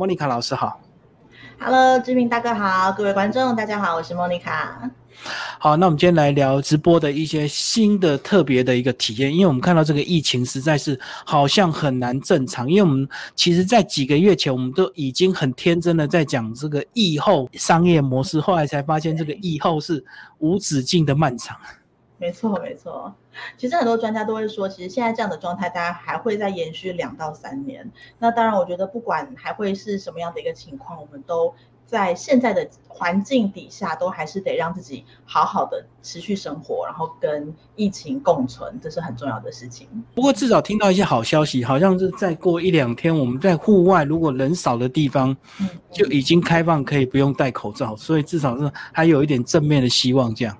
莫妮卡老师好，Hello，志明大哥好，各位观众大家好，我是莫妮卡。好，那我们今天来聊直播的一些新的特别的一个体验，因为我们看到这个疫情实在是好像很难正常，因为我们其实在几个月前我们都已经很天真的在讲这个疫后商业模式，后来才发现这个疫后是无止境的漫长。没错，没错。其实很多专家都会说，其实现在这样的状态，大家还会再延续两到三年。那当然，我觉得不管还会是什么样的一个情况，我们都在现在的环境底下，都还是得让自己好好的持续生活，然后跟疫情共存，这是很重要的事情。不过至少听到一些好消息，好像是再过一两天，我们在户外如果人少的地方，就已经开放可以不用戴口罩，所以至少是还有一点正面的希望这样。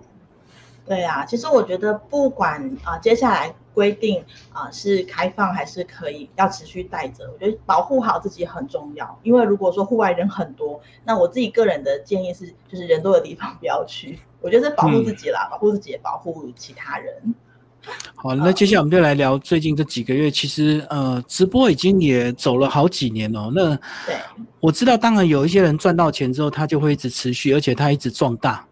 对啊，其实我觉得不管啊接下来规定啊是开放还是可以要持续带着，我觉得保护好自己很重要。因为如果说户外人很多，那我自己个人的建议是，就是人多的地方 不要去。我觉得是保护自己啦，保护自己也保护其他人。好，那接下来我们就来聊最近这几个月，其实呃直播已经也走了好几年哦。那对，我知道，当然有一些人赚到钱之后，他就会一直持续，而且他一直壮大。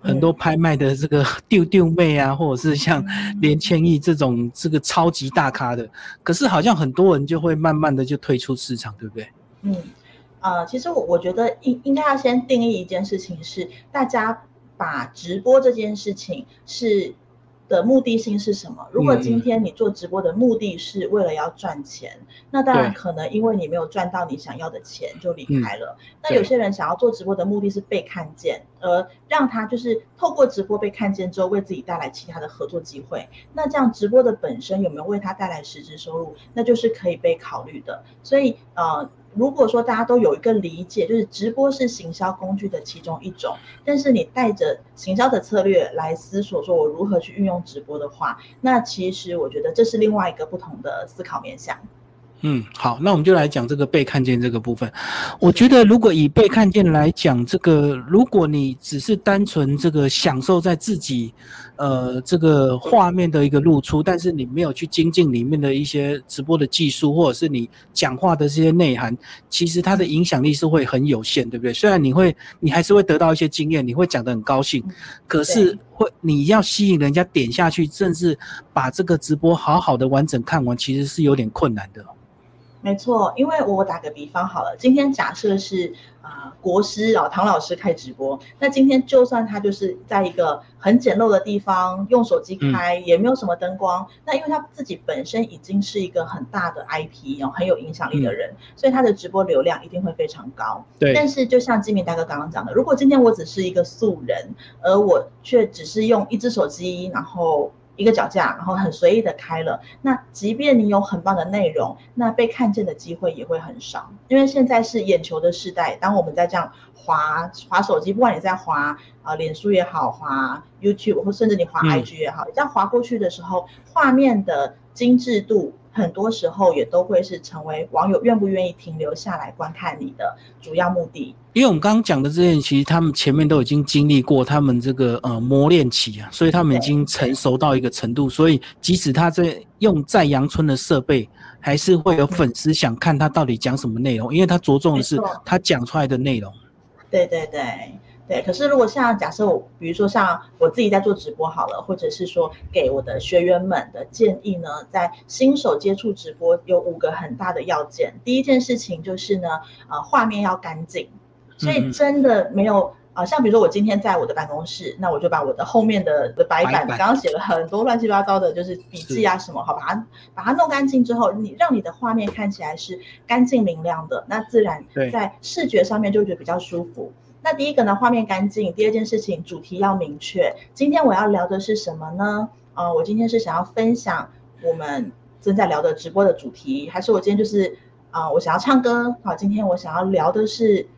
很多拍卖的这个 丢丢妹啊，或者是像连千亿这种这个超级大咖的，可是好像很多人就会慢慢的就退出市场，对不对？嗯，呃，其实我我觉得应应该要先定义一件事情，是大家把直播这件事情是。的目的性是什么？如果今天你做直播的目的是为了要赚钱，那当然可能因为你没有赚到你想要的钱就离开了。那有些人想要做直播的目的是被看见，而让他就是透过直播被看见之后，为自己带来其他的合作机会。那这样直播的本身有没有为他带来实质收入，那就是可以被考虑的。所以呃。如果说大家都有一个理解，就是直播是行销工具的其中一种，但是你带着行销的策略来思索，说我如何去运用直播的话，那其实我觉得这是另外一个不同的思考面向。嗯，好，那我们就来讲这个被看见这个部分。我觉得，如果以被看见来讲，这个如果你只是单纯这个享受在自己，呃，这个画面的一个露出，但是你没有去精进里面的一些直播的技术，或者是你讲话的这些内涵，其实它的影响力是会很有限，对不对？虽然你会，你还是会得到一些经验，你会讲得很高兴，可是会你要吸引人家点下去，甚至把这个直播好好的完整看完，其实是有点困难的。没错，因为我打个比方好了，今天假设是啊国师老唐老师开直播，那今天就算他就是在一个很简陋的地方用手机开，也没有什么灯光，那因为他自己本身已经是一个很大的 IP 哦，很有影响力的人，所以他的直播流量一定会非常高。对。但是就像金明大哥刚刚讲的，如果今天我只是一个素人，而我却只是用一只手机，然后。一个脚架，然后很随意的开了。那即便你有很棒的内容，那被看见的机会也会很少。因为现在是眼球的时代，当我们在这样滑滑手机，不管你在滑啊，脸书也好，滑 YouTube 或甚至你滑 IG 也好，这样滑过去的时候，画面的精致度。很多时候也都会是成为网友愿不愿意停留下来观看你的主要目的。因为我们刚刚讲的这些，其实他们前面都已经经历过他们这个呃磨练期啊，所以他们已经成熟到一个程度，所以即使他在用在阳春的设备，还是会有粉丝想看他到底讲什么内容，因为他着重的是他讲出来的内容。对对对。对，可是如果像假设我，比如说像我自己在做直播好了，或者是说给我的学员们的建议呢，在新手接触直播有五个很大的要件。第一件事情就是呢，呃，画面要干净，所以真的没有啊，像比如说我今天在我的办公室，那我就把我的后面的的白板刚刚写了很多乱七八糟的，就是笔记啊什么，好把它把它弄干净之后，你让你的画面看起来是干净明亮的，那自然在视觉上面就觉得比较舒服。那第一个呢，画面干净。第二件事情，主题要明确。今天我要聊的是什么呢？啊，我今天是想要分享我们正在聊的直播的主题，还是我今天就是啊，我想要唱歌？好，今天我想要聊的是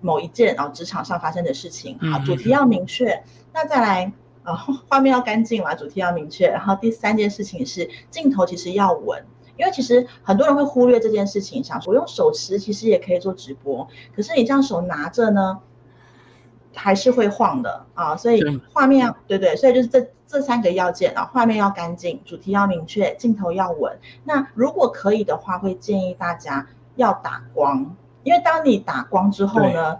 某一件啊职场上发生的事情。好，主题要明确。那再来啊，画面要干净嘛，主题要明确。然后第三件事情是镜头其实要稳。因为其实很多人会忽略这件事情，想说用手持其实也可以做直播，可是你这样手拿着呢？还是会晃的啊，所以画面对对，所以就是这这三个要件啊，画面要干净，主题要明确，镜头要稳。那如果可以的话，会建议大家要打光因为当你打光之后呢，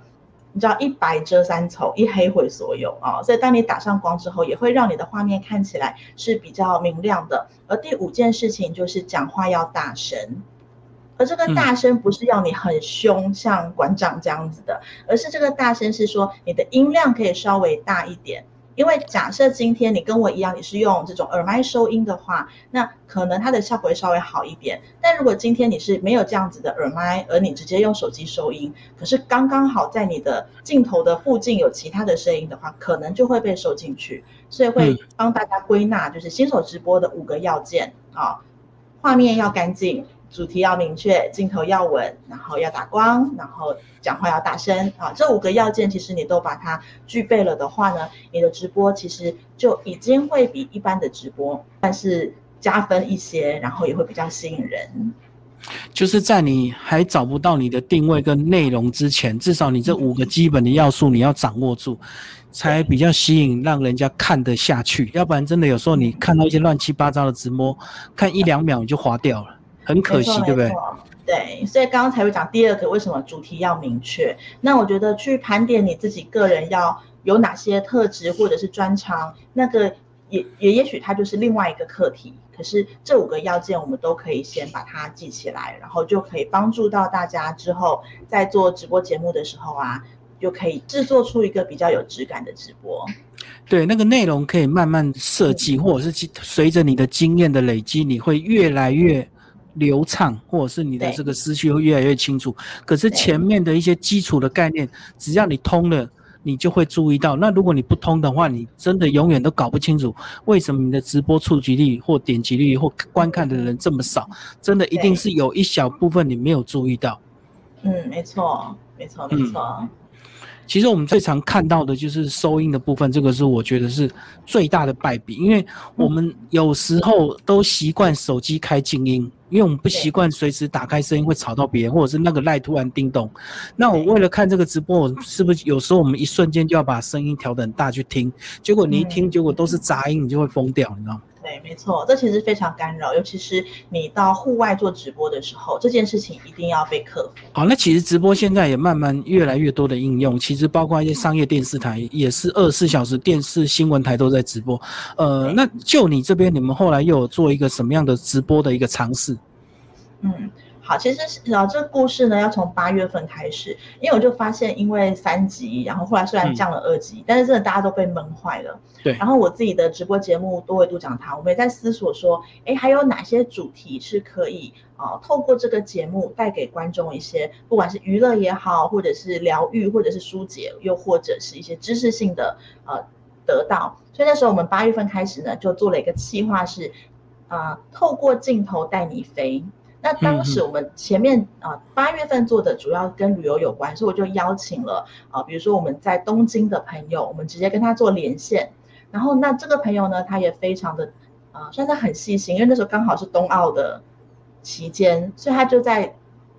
你知道一白遮三丑，一黑毁所有啊，所以当你打上光之后，也会让你的画面看起来是比较明亮的。而第五件事情就是讲话要大声，而这个大声不是要你很凶，像馆长这样子的，而是这个大声是说你的音量可以稍微大一点。因为假设今天你跟我一样，你是用这种耳麦收音的话，那可能它的效果会稍微好一点。但如果今天你是没有这样子的耳麦，而你直接用手机收音，可是刚刚好在你的镜头的附近有其他的声音的话，可能就会被收进去。所以会帮大家归纳，就是新手直播的五个要件啊，画面要干净。主题要明确，镜头要稳，然后要打光，然后讲话要大声啊！这五个要件，其实你都把它具备了的话呢，你的直播其实就已经会比一般的直播，但是加分一些，然后也会比较吸引人。就是在你还找不到你的定位跟内容之前，至少你这五个基本的要素你要掌握住，才比较吸引，让人家看得下去。要不然真的有时候你看到一些乱七八糟的直播，看一两秒你就划掉了。很可惜，对不对？对，所以刚刚才会讲第二个，为什么主题要明确？那我觉得去盘点你自己个人要有哪些特质或者是专长，那个也也也许它就是另外一个课题。可是这五个要件，我们都可以先把它记起来，然后就可以帮助到大家之后在做直播节目的时候啊，就可以制作出一个比较有质感的直播。对，那个内容可以慢慢设计，或者是随着你的经验的累积，你会越来越。流畅，或者是你的这个思绪会越来越清楚。可是前面的一些基础的概念，只要你通了，你就会注意到。那如果你不通的话，你真的永远都搞不清楚为什么你的直播触及率或点击率或观看的人这么少。真的一定是有一小部分你没有注意到。嗯，没错，没错，没错。其实我们最常看到的就是收音的部分，这个是我觉得是最大的败笔，因为我们有时候都习惯手机开静音，因为我们不习惯随时打开声音会吵到别人，或者是那个赖突然叮咚。那我为了看这个直播，我是不是有时候我们一瞬间就要把声音调得很大去听？结果你一听，结果都是杂音，你就会疯掉，你知道吗？对，没错，这其实非常干扰，尤其是你到户外做直播的时候，这件事情一定要被克服。好，那其实直播现在也慢慢越来越多的应用，其实包括一些商业电视台也是二十四小时电视新闻台都在直播。呃，那就你这边，你们后来又有做一个什么样的直播的一个尝试？嗯。好，其实是啊，这个故事呢要从八月份开始，因为我就发现，因为三级，然后后来虽然降了二级，但是真的大家都被闷坏了。对。然后我自己的直播节目多维度讲堂，我们也在思索说，哎，还有哪些主题是可以啊，透过这个节目带给观众一些，不管是娱乐也好，或者是疗愈，或者是疏解，又或者是一些知识性的呃得到。所以那时候我们八月份开始呢，就做了一个计划，是啊，透过镜头带你飞。那当时我们前面啊八月份做的主要跟旅游有关，所以我就邀请了啊，比如说我们在东京的朋友，我们直接跟他做连线。然后那这个朋友呢，他也非常的啊，算是很细心，因为那时候刚好是冬奥的期间，所以他就在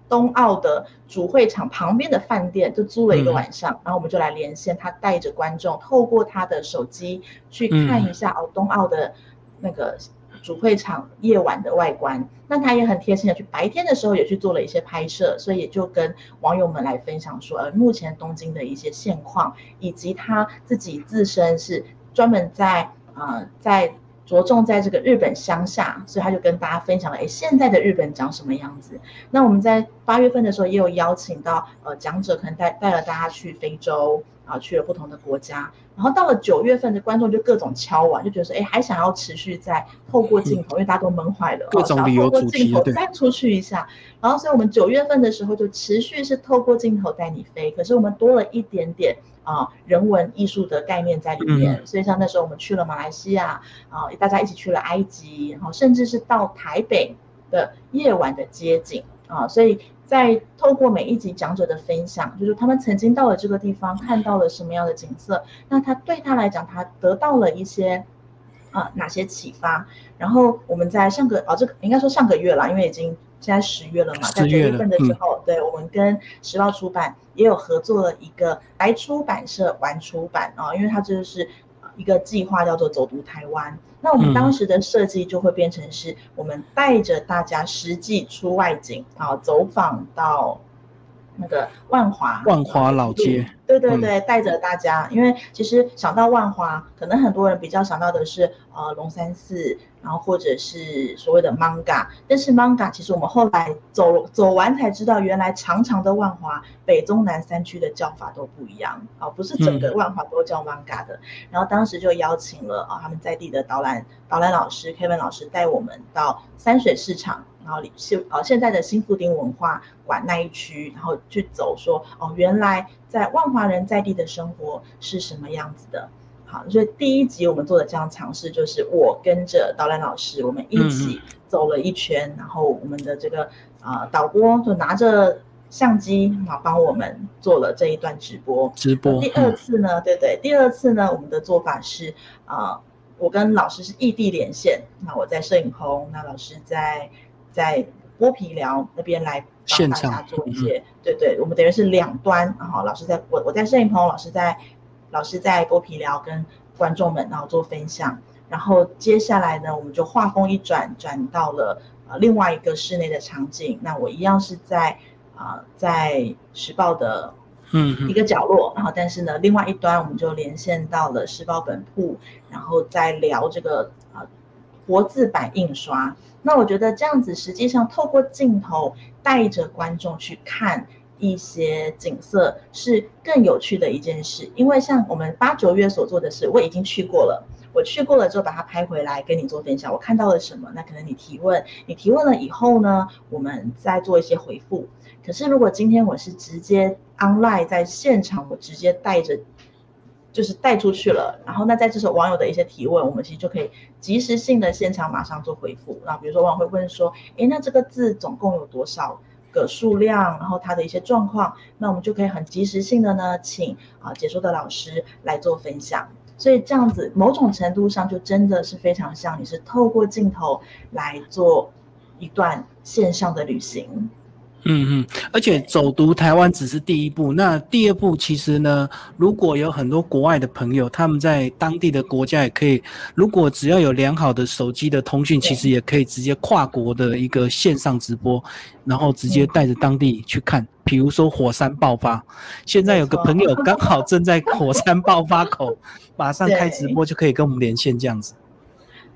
冬奥的主会场旁边的饭店就租了一个晚上，然后我们就来连线，他带着观众透过他的手机去看一下哦冬奥的那个。主会场夜晚的外观，那他也很贴心的去白天的时候也去做了一些拍摄，所以也就跟网友们来分享说，呃，目前东京的一些现况，以及他自己自身是专门在啊在着重在这个日本乡下，所以他就跟大家分享了，哎，现在的日本长什么样子？那我们在八月份的时候也有邀请到呃讲者，可能带带了大家去非洲。啊，去了不同的国家，然后到了九月份的观众就各种敲碗，就觉得说，哎，还想要持续在透过镜头，因为大家都闷坏了，各种理由主题，再出去一下。然后，所以我们九月份的时候就持续是透过镜头带你飞，可是我们多了一点点啊人文艺术的概念在里面。所以像那时候我们去了马来西亚啊，大家一起去了埃及，然后甚至是到台北的夜晚的街景啊，所以。在透过每一集讲者的分享，就是他们曾经到了这个地方，看到了什么样的景色，那他对他来讲，他得到了一些啊哪些启发？然后我们在上个哦，这个应该说上个月了，因为已经现在十月了嘛，在九月份的时候，对我们跟时报出版也有合作了一个白出版社玩出版啊，因为它这个是一个计划，叫做走读台湾。那我们当时的设计就会变成是，我们带着大家实际出外景啊，走访到那个万华万华老街，对对对，带着大家，因为其实想到万华，可能很多人比较想到的是呃龙山寺，然后或者是所谓的 Manga，但是 Manga 其实我们后来走走完才知道，原来长长的万华北中南三区的叫法都不一样啊，不是整个万华都叫 Manga 的。然后当时就邀请了啊他们在地的导览导览老师 Kevin 老师带我们到山水市场。然后现呃现在的新富町文化馆那一区，然后去走说哦，原来在万华人在地的生活是什么样子的。好，所以第一集我们做的这样尝试，就是我跟着导览老师，我们一起走了一圈，然后我们的这个呃导播就拿着相机啊帮我们做了这一段直播。直播。第二次呢，对对，第二次呢，我们的做法是啊，我跟老师是异地连线，那我在摄影棚，那老师在。在剥皮寮那边来帮大家做一些，对对，我们等于是两端，然后老师在我我在摄影棚，老师在老师在剥皮聊跟观众们然后做分享，然后接下来呢，我们就画风一转，转到了呃另外一个室内的场景，那我一样是在啊在时报的嗯一个角落，然后但是呢另外一端我们就连线到了时报本铺，然后再聊这个啊活字版印刷。那我觉得这样子，实际上透过镜头带着观众去看一些景色，是更有趣的一件事。因为像我们八九月所做的事，我已经去过了，我去过了之后把它拍回来跟你做分享。我看到了什么？那可能你提问，你提问了以后呢，我们再做一些回复。可是如果今天我是直接 online 在现场，我直接带着。就是带出去了，然后那在这时候网友的一些提问，我们其实就可以及时性的现场马上做回复。那比如说网友会问说，诶，那这个字总共有多少个数量？然后它的一些状况，那我们就可以很及时性的呢，请啊解说的老师来做分享。所以这样子某种程度上就真的是非常像你是透过镜头来做一段线上的旅行。嗯嗯，而且走读台湾只是第一步，那第二步其实呢，如果有很多国外的朋友，他们在当地的国家也可以，如果只要有良好的手机的通讯，其实也可以直接跨国的一个线上直播，然后直接带着当地去看，比如说火山爆发，现在有个朋友刚好正在火山爆发口，马上开直播就可以跟我们连线这样子。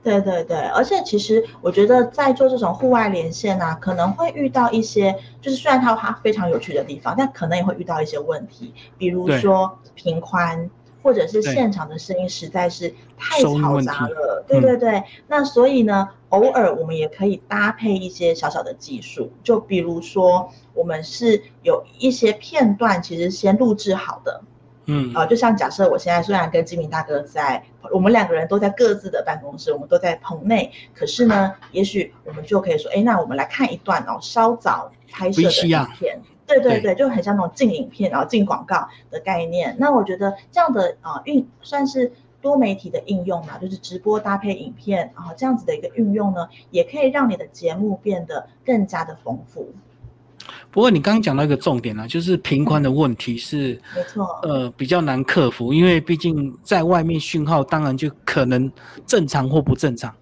对对对，而且其实我觉得在做这种户外连线啊，可能会遇到一些，就是虽然它有它非常有趣的地方，但可能也会遇到一些问题，比如说频宽，或者是现场的声音实在是太嘈杂了。对对对，那所以呢，偶尔我们也可以搭配一些小小的技术，就比如说我们是有一些片段，其实先录制好的。嗯啊，就像假设我现在虽然跟金明大哥在，我们两个人都在各自的办公室，我们都在棚内，可是呢，也许我们就可以说，哎，那我们来看一段哦，稍早拍摄的影片，对对对，就很像那种进影片然后进广告的概念。那我觉得这样的啊运算是多媒体的应用嘛，就是直播搭配影片，然后这样子的一个运用呢，也可以让你的节目变得更加的丰富。不过你刚刚讲到一个重点啊，就是频宽的问题是，没错，呃，比较难克服，因为毕竟在外面讯号当然就可能正常或不正常。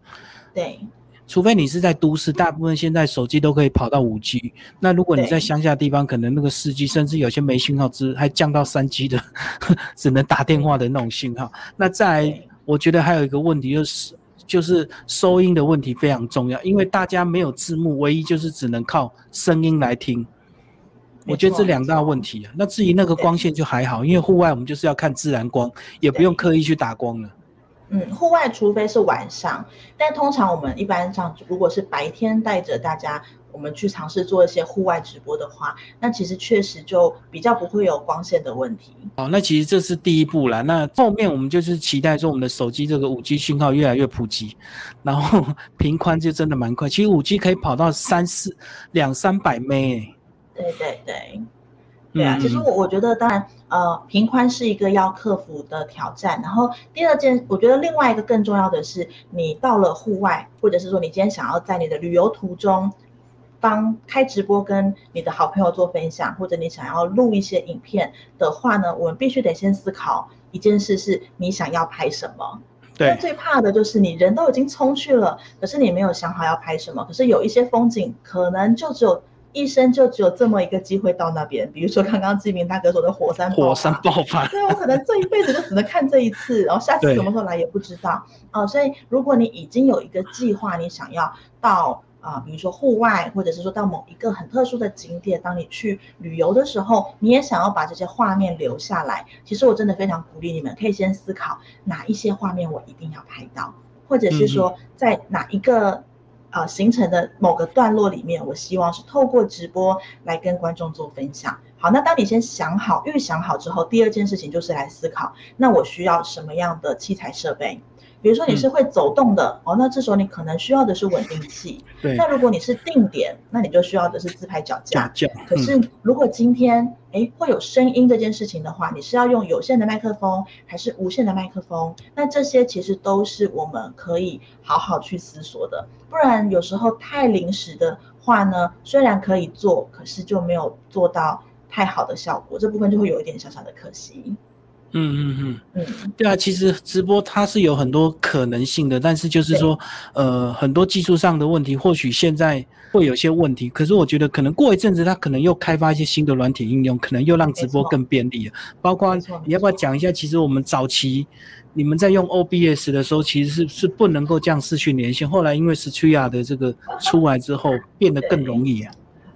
对，除非你是在都市，大部分现在手机都可以跑到五 G。那如果你在乡下地方，可能那个四 G，甚至有些没信号，只还降到三 G 的，只能打电话的那种信号。那再我觉得还有一个问题就是。就是收音的问题非常重要，因为大家没有字幕，唯一就是只能靠声音来听。我觉得这两大问题啊。那至于那个光线就还好，因为户外我们就是要看自然光，也不用刻意去打光了。嗯，户外除非是晚上，但通常我们一般上如果是白天带着大家。我们去尝试做一些户外直播的话，那其实确实就比较不会有光线的问题。好，那其实这是第一步啦。那后面我们就是期待说，我们的手机这个五 G 信号越来越普及，然后 频宽就真的蛮快。其实五 G 可以跑到三四两三百 m 对对对，对啊。其实我我觉得，当然，呃，平宽是一个要克服的挑战。然后第二件，我觉得另外一个更重要的是，你到了户外，或者是说你今天想要在你的旅游途中。帮开直播跟你的好朋友做分享，或者你想要录一些影片的话呢，我们必须得先思考一件事：是你想要拍什么？对，最怕的就是你人都已经冲去了，可是你没有想好要拍什么，可是有一些风景可能就只有一生就只有这么一个机会到那边。比如说刚刚志明大哥说的火山火山爆发，对我可能这一辈子就只能看这一次，然后下次什么时候来也不知道啊。所以如果你已经有一个计划，你想要到。啊，比如说户外，或者是说到某一个很特殊的景点，当你去旅游的时候，你也想要把这些画面留下来。其实我真的非常鼓励你们，可以先思考哪一些画面我一定要拍到，或者是说在哪一个呃行程的某个段落里面，我希望是透过直播来跟观众做分享。好，那当你先想好、预想好之后，第二件事情就是来思考，那我需要什么样的器材设备？比如说你是会走动的哦，那这时候你可能需要的是稳定器。对。那如果你是定点，那你就需要的是自拍脚架。脚架。可是如果今天哎会有声音这件事情的话，你是要用有线的麦克风还是无线的麦克风？那这些其实都是我们可以好好去思索的。不然有时候太临时的话呢，虽然可以做，可是就没有做到太好的效果，这部分就会有一点小小的可惜。嗯嗯嗯嗯，对啊，其实直播它是有很多可能性的，但是就是说，呃，很多技术上的问题，或许现在会有些问题，可是我觉得可能过一阵子，它可能又开发一些新的软体应用，可能又让直播更便利了。包括你要不要讲一下，其实我们早期你们在用 OBS 的时候，其实是是不能够这样视讯连线，后来因为 Stream 的这个出来之后，变得更容易啊。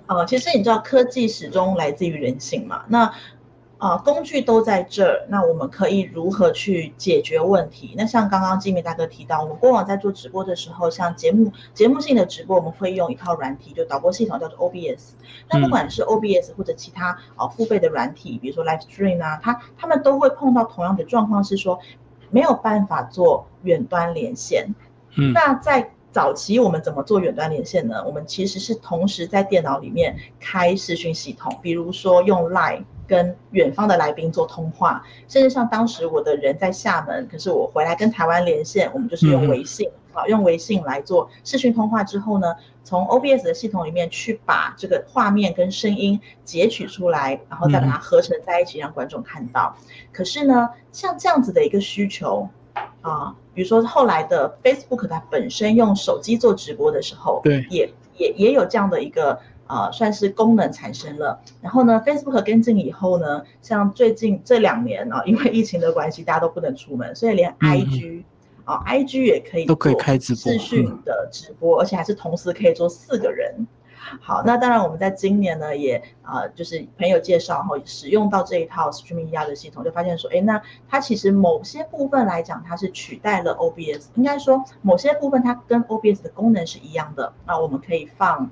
哦，其实你知道科技始终来自于人性嘛，那。啊，工具都在这儿，那我们可以如何去解决问题？那像刚刚金明大哥提到，我们过往在做直播的时候，像节目节目性的直播，我们会用一套软体，就导播系统叫做 OBS。那不管是 OBS 或者其他啊付费的软体，比如说 Live Stream 啊，它他们都会碰到同样的状况，是说没有办法做远端连线。嗯，那在早期我们怎么做远端连线呢？我们其实是同时在电脑里面开视讯系统，比如说用 Live。跟远方的来宾做通话，甚至像当时我的人在厦门，可是我回来跟台湾连线，我们就是用微信啊，用微信来做视讯通话之后呢，从 OBS 的系统里面去把这个画面跟声音截取出来，然后再把它合成在一起，让观众看到。可是呢，像这样子的一个需求啊，比如说后来的 Facebook 它本身用手机做直播的时候，对，也也也有这样的一个。啊，算是功能产生了。然后呢，Facebook 跟进以后呢，像最近这两年啊，因为疫情的关系，大家都不能出门，所以连 IG 啊，IG 也可以都可以开直播视讯的直播，而且还是同时可以做四个人。好，那当然我们在今年呢，也啊，就是朋友介绍后使用到这一套 Streaming 的系统，就发现说，哎，那它其实某些部分来讲，它是取代了 OBS，应该说某些部分它跟 OBS 的功能是一样的。那我们可以放。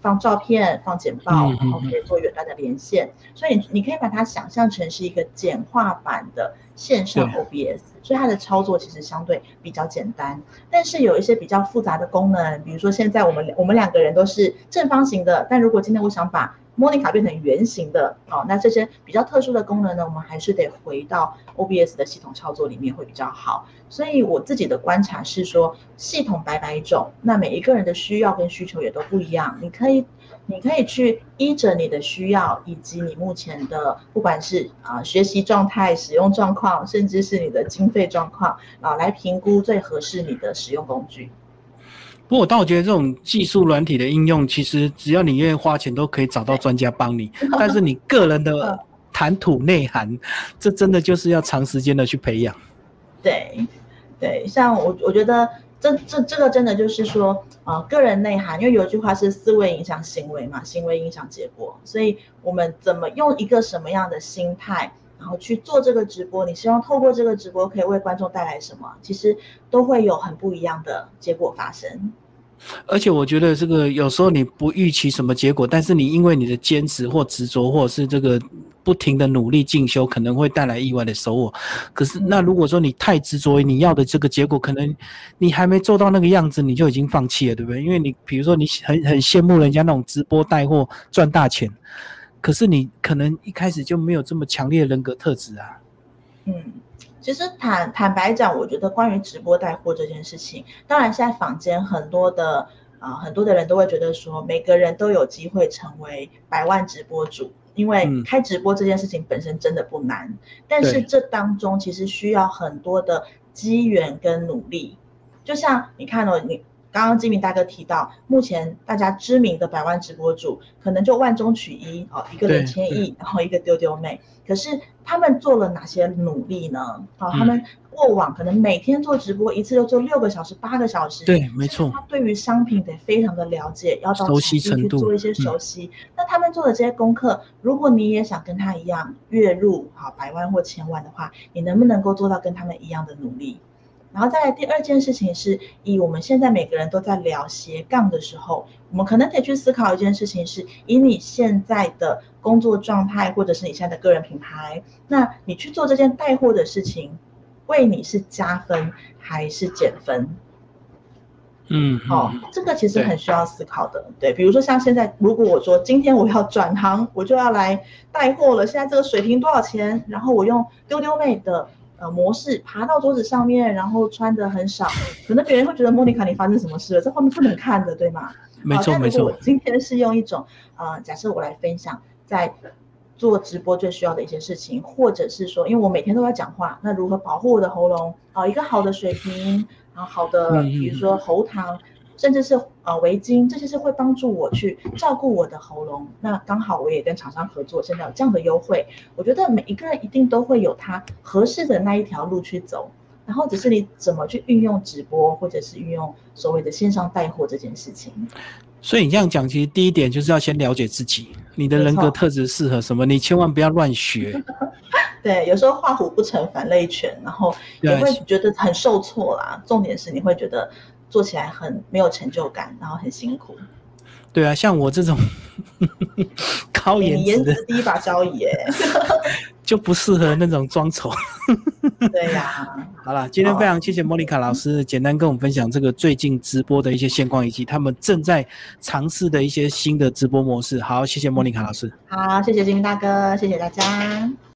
放照片、放简报，然后可以做远端的连线，所以你可以把它想象成是一个简化版的线上 OBS，所以它的操作其实相对比较简单。但是有一些比较复杂的功能，比如说现在我们我们两个人都是正方形的，但如果今天我想把模拟卡变成圆形的哦，那这些比较特殊的功能呢，我们还是得回到 OBS 的系统操作里面会比较好。所以我自己的观察是说，系统百百种，那每一个人的需要跟需求也都不一样。你可以，你可以去依着你的需要以及你目前的不管是啊学习状态、使用状况，甚至是你的经费状况啊，来评估最合适你的使用工具。不过，但我觉得这种技术软体的应用，其实只要你愿意花钱，都可以找到专家帮你。但是你个人的谈吐内涵，这真的就是要长时间的去培养。对，对，像我，我觉得这这这个真的就是说，啊，个人内涵，因为有一句话是思维影响行为嘛，行为影响结果。所以我们怎么用一个什么样的心态？然后去做这个直播，你希望透过这个直播可以为观众带来什么？其实都会有很不一样的结果发生。而且我觉得这个有时候你不预期什么结果，但是你因为你的坚持或执着，或者是这个不停的努力进修，可能会带来意外的收获。可是那如果说你太执着于你要的这个结果，可能你还没做到那个样子，你就已经放弃了，对不对？因为你比如说你很很羡慕人家那种直播带货赚大钱。可是你可能一开始就没有这么强烈的人格特质啊。嗯，其实坦坦白讲，我觉得关于直播带货这件事情，当然现在坊间很多的啊很多的人都会觉得说，每个人都有机会成为百万直播主，因为开直播这件事情本身真的不难。但是这当中其实需要很多的机缘跟努力。就像你看哦，你刚刚金明大哥提到，目前大家知名的百万直播主，可能就万中取一哦，一个人千亿，然后一个丢丢妹。可是他们做了哪些努力呢？哦，他们过往可能每天做直播一次就做六个小时、八个小时。对，没错。他对于商品得非常的了解，要到熟悉程度去做一些熟悉。那他们做的这些功课，如果你也想跟他一样月入好百万或千万的话，你能不能够做到跟他们一样的努力？然后再来第二件事情是，以我们现在每个人都在聊斜杠的时候，我们可能得去思考一件事情是，以你现在的工作状态，或者是你现在的个人品牌，那你去做这件带货的事情，为你是加分还是减分？嗯，好，这个其实很需要思考的。对，比如说像现在，如果我说今天我要 转行，我就要来带货了，现在这个水平多少钱？然后我用丢丢妹的。呃，模式爬到桌子上面，然后穿的很少，可能别人会觉得莫妮卡你发生什么事了？这画面不能看的，对吗？没错没错。今天是用一种呃，假设我来分享在做直播最需要的一些事情，或者是说，因为我每天都在讲话，那如何保护我的喉咙？啊，一个好的水平，然后好的，比如说喉糖。甚至是呃围巾，这些是会帮助我去照顾我的喉咙。那刚好我也跟厂商合作，现在有这样的优惠。我觉得每一个人一定都会有他合适的那一条路去走，然后只是你怎么去运用直播，或者是运用所谓的线上带货这件事情。所以你这样讲，其实第一点就是要先了解自己，你的人格特质适合什么，你千万不要乱学。对，有时候画虎不成反类犬，然后也会觉得很受挫啦。重点是你会觉得。做起来很没有成就感，然后很辛苦。对啊，像我这种 高颜值的第一把交椅，哎，就不适合那种装丑。对呀。好了，今天非常谢谢莫妮卡老师，简单跟我们分享这个最近直播的一些现况，以及他们正在尝试的一些新的直播模式。好，谢谢莫妮卡老师。好，谢谢金大哥，谢谢大家。